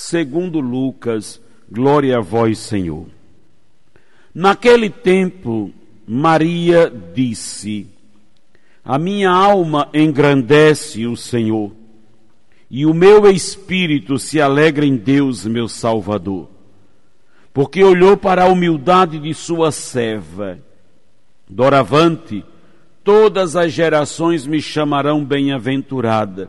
segundo Lucas, glória a vós, Senhor. Naquele tempo, Maria disse: A minha alma engrandece o Senhor, e o meu espírito se alegra em Deus, meu Salvador porque olhou para a humildade de sua serva. Doravante, todas as gerações me chamarão bem-aventurada,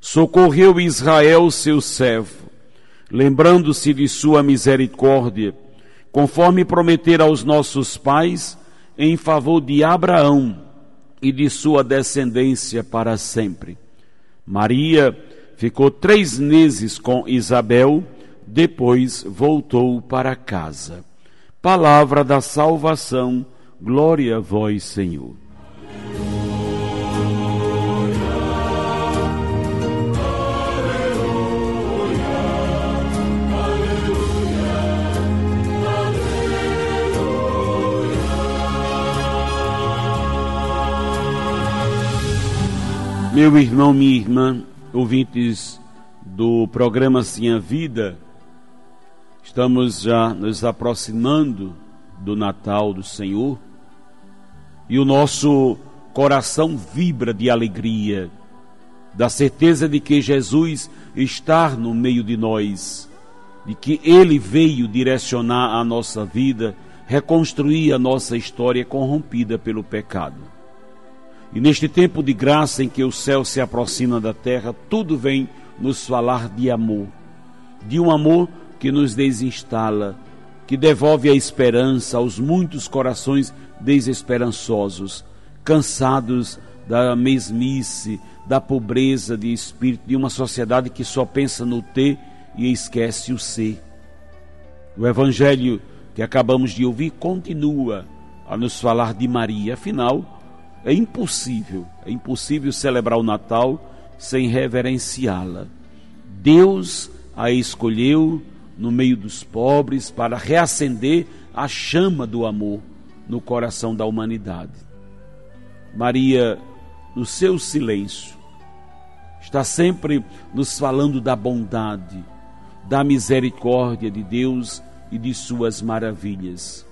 Socorreu Israel, seu servo, lembrando-se de sua misericórdia, conforme prometer aos nossos pais, em favor de Abraão e de sua descendência para sempre. Maria ficou três meses com Isabel, depois voltou para casa. Palavra da salvação, glória a vós, Senhor. Meu irmão, minha irmã, ouvintes do programa Sim a Vida, Estamos já nos aproximando do Natal do Senhor e o nosso coração vibra de alegria, da certeza de que Jesus está no meio de nós, de que Ele veio direcionar a nossa vida, reconstruir a nossa história corrompida pelo pecado. E neste tempo de graça em que o céu se aproxima da terra, tudo vem nos falar de amor, de um amor que nos desinstala, que devolve a esperança aos muitos corações desesperançosos, cansados da mesmice, da pobreza de espírito, de uma sociedade que só pensa no ter e esquece o ser. O Evangelho que acabamos de ouvir continua a nos falar de Maria, afinal, é impossível, é impossível celebrar o Natal sem reverenciá-la. Deus a escolheu no meio dos pobres para reacender a chama do amor no coração da humanidade. Maria, no seu silêncio, está sempre nos falando da bondade, da misericórdia de Deus e de suas maravilhas.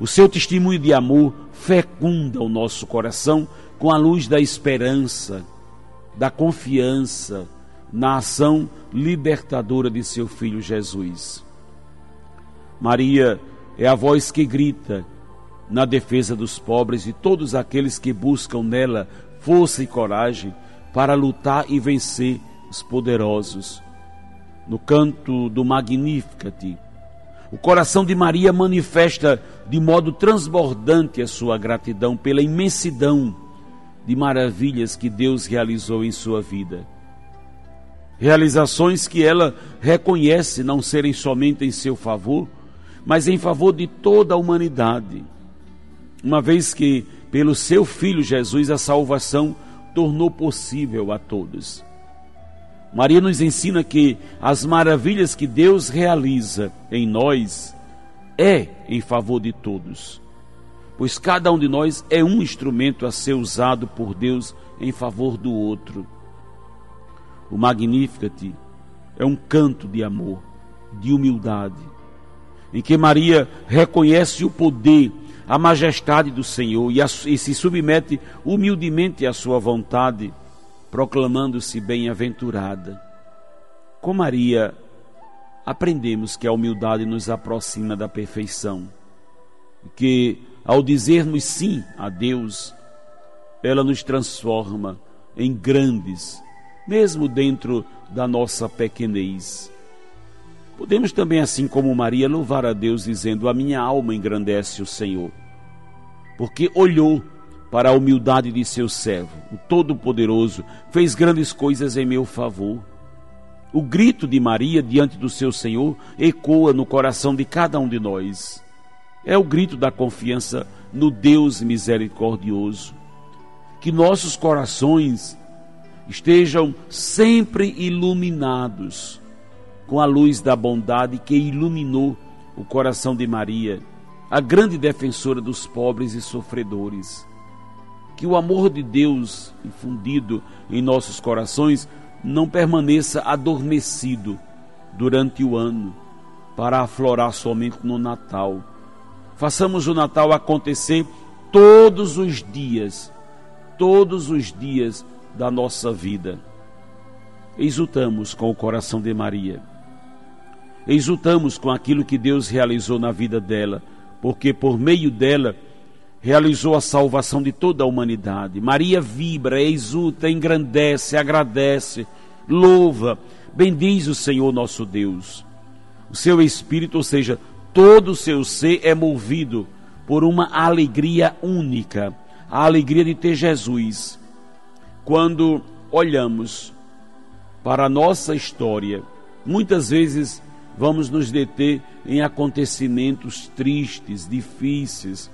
O seu testemunho de amor fecunda o nosso coração com a luz da esperança, da confiança, na ação libertadora de seu filho Jesus. Maria é a voz que grita na defesa dos pobres e todos aqueles que buscam nela força e coragem para lutar e vencer os poderosos. No canto do Magnificat, o coração de Maria manifesta de modo transbordante a sua gratidão pela imensidão de maravilhas que Deus realizou em sua vida realizações que ela reconhece não serem somente em seu favor, mas em favor de toda a humanidade. Uma vez que, pelo seu Filho Jesus, a salvação tornou possível a todos. Maria nos ensina que as maravilhas que Deus realiza em nós é em favor de todos, pois cada um de nós é um instrumento a ser usado por Deus em favor do outro. O Magnificat é um canto de amor, de humildade, em que Maria reconhece o poder, a majestade do Senhor e, a, e se submete humildemente à sua vontade, proclamando-se bem-aventurada. Com Maria, aprendemos que a humildade nos aproxima da perfeição, que ao dizermos sim a Deus, ela nos transforma em grandes, mesmo dentro da nossa pequenez. Podemos também, assim como Maria, louvar a Deus dizendo: A minha alma engrandece o Senhor, porque olhou para a humildade de seu servo, o Todo-Poderoso, fez grandes coisas em meu favor. O grito de Maria diante do seu Senhor ecoa no coração de cada um de nós. É o grito da confiança no Deus misericordioso. Que nossos corações estejam sempre iluminados com a luz da bondade que iluminou o coração de Maria, a grande defensora dos pobres e sofredores. Que o amor de Deus infundido em nossos corações não permaneça adormecido durante o ano para aflorar somente no Natal. Façamos o Natal acontecer todos os dias, todos os dias da nossa vida. Exultamos com o coração de Maria. Exultamos com aquilo que Deus realizou na vida dela, porque por meio dela realizou a salvação de toda a humanidade. Maria vibra, exulta, engrandece, agradece, louva, bendiz o Senhor nosso Deus. O seu espírito, ou seja, todo o seu ser é movido por uma alegria única, a alegria de ter Jesus. Quando olhamos para a nossa história, muitas vezes vamos nos deter em acontecimentos tristes, difíceis,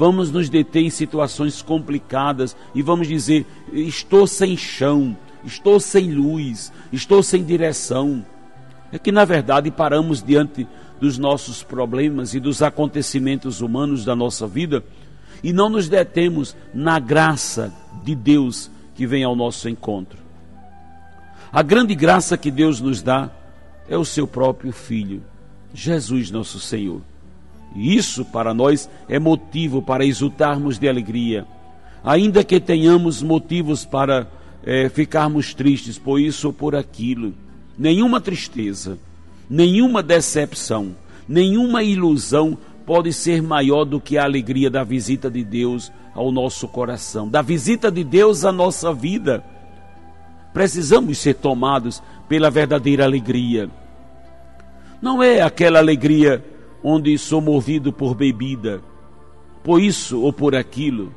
vamos nos deter em situações complicadas e vamos dizer: estou sem chão, estou sem luz, estou sem direção. É que na verdade paramos diante dos nossos problemas e dos acontecimentos humanos da nossa vida e não nos detemos na graça de Deus que vem ao nosso encontro. A grande graça que Deus nos dá é o seu próprio Filho, Jesus nosso Senhor. Isso para nós é motivo para exultarmos de alegria, ainda que tenhamos motivos para é, ficarmos tristes por isso ou por aquilo. Nenhuma tristeza, nenhuma decepção, nenhuma ilusão pode ser maior do que a alegria da visita de Deus ao nosso coração, da visita de Deus à nossa vida. Precisamos ser tomados pela verdadeira alegria. Não é aquela alegria onde sou movido por bebida, por isso ou por aquilo.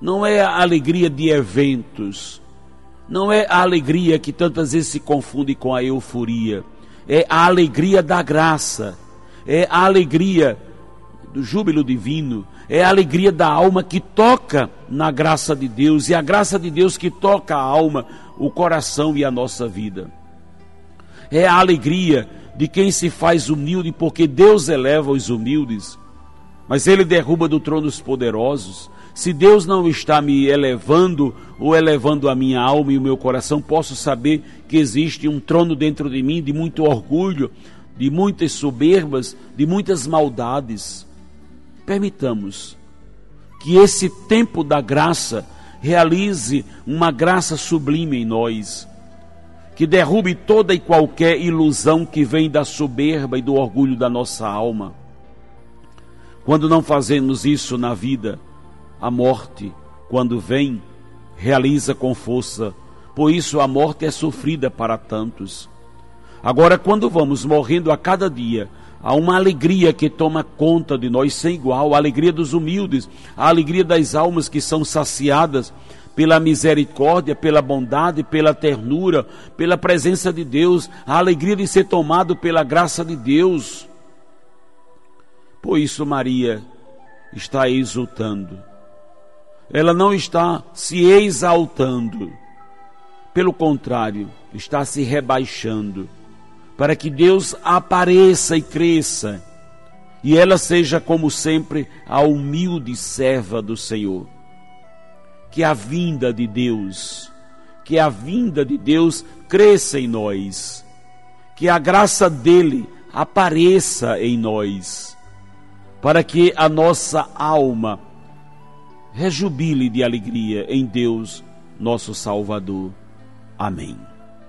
Não é a alegria de eventos. Não é a alegria que tantas vezes se confunde com a euforia. É a alegria da graça. É a alegria do júbilo divino. É a alegria da alma que toca na graça de Deus. E a graça de Deus que toca a alma, o coração e a nossa vida. É a alegria de quem se faz humilde, porque Deus eleva os humildes, mas Ele derruba do trono os poderosos. Se Deus não está me elevando ou elevando a minha alma e o meu coração, posso saber que existe um trono dentro de mim de muito orgulho, de muitas soberbas, de muitas maldades. Permitamos que esse tempo da graça realize uma graça sublime em nós que derrube toda e qualquer ilusão que vem da soberba e do orgulho da nossa alma. Quando não fazemos isso na vida, a morte, quando vem, realiza com força, por isso a morte é sofrida para tantos. Agora, quando vamos morrendo a cada dia, há uma alegria que toma conta de nós sem igual, a alegria dos humildes, a alegria das almas que são saciadas pela misericórdia, pela bondade, pela ternura, pela presença de Deus, a alegria de ser tomado pela graça de Deus. Por isso, Maria está exultando. Ela não está se exaltando. Pelo contrário, está se rebaixando. Para que Deus apareça e cresça. E ela seja, como sempre, a humilde serva do Senhor que a vinda de Deus, que a vinda de Deus cresça em nós, que a graça dele apareça em nós, para que a nossa alma rejubile de alegria em Deus, nosso Salvador. Amém.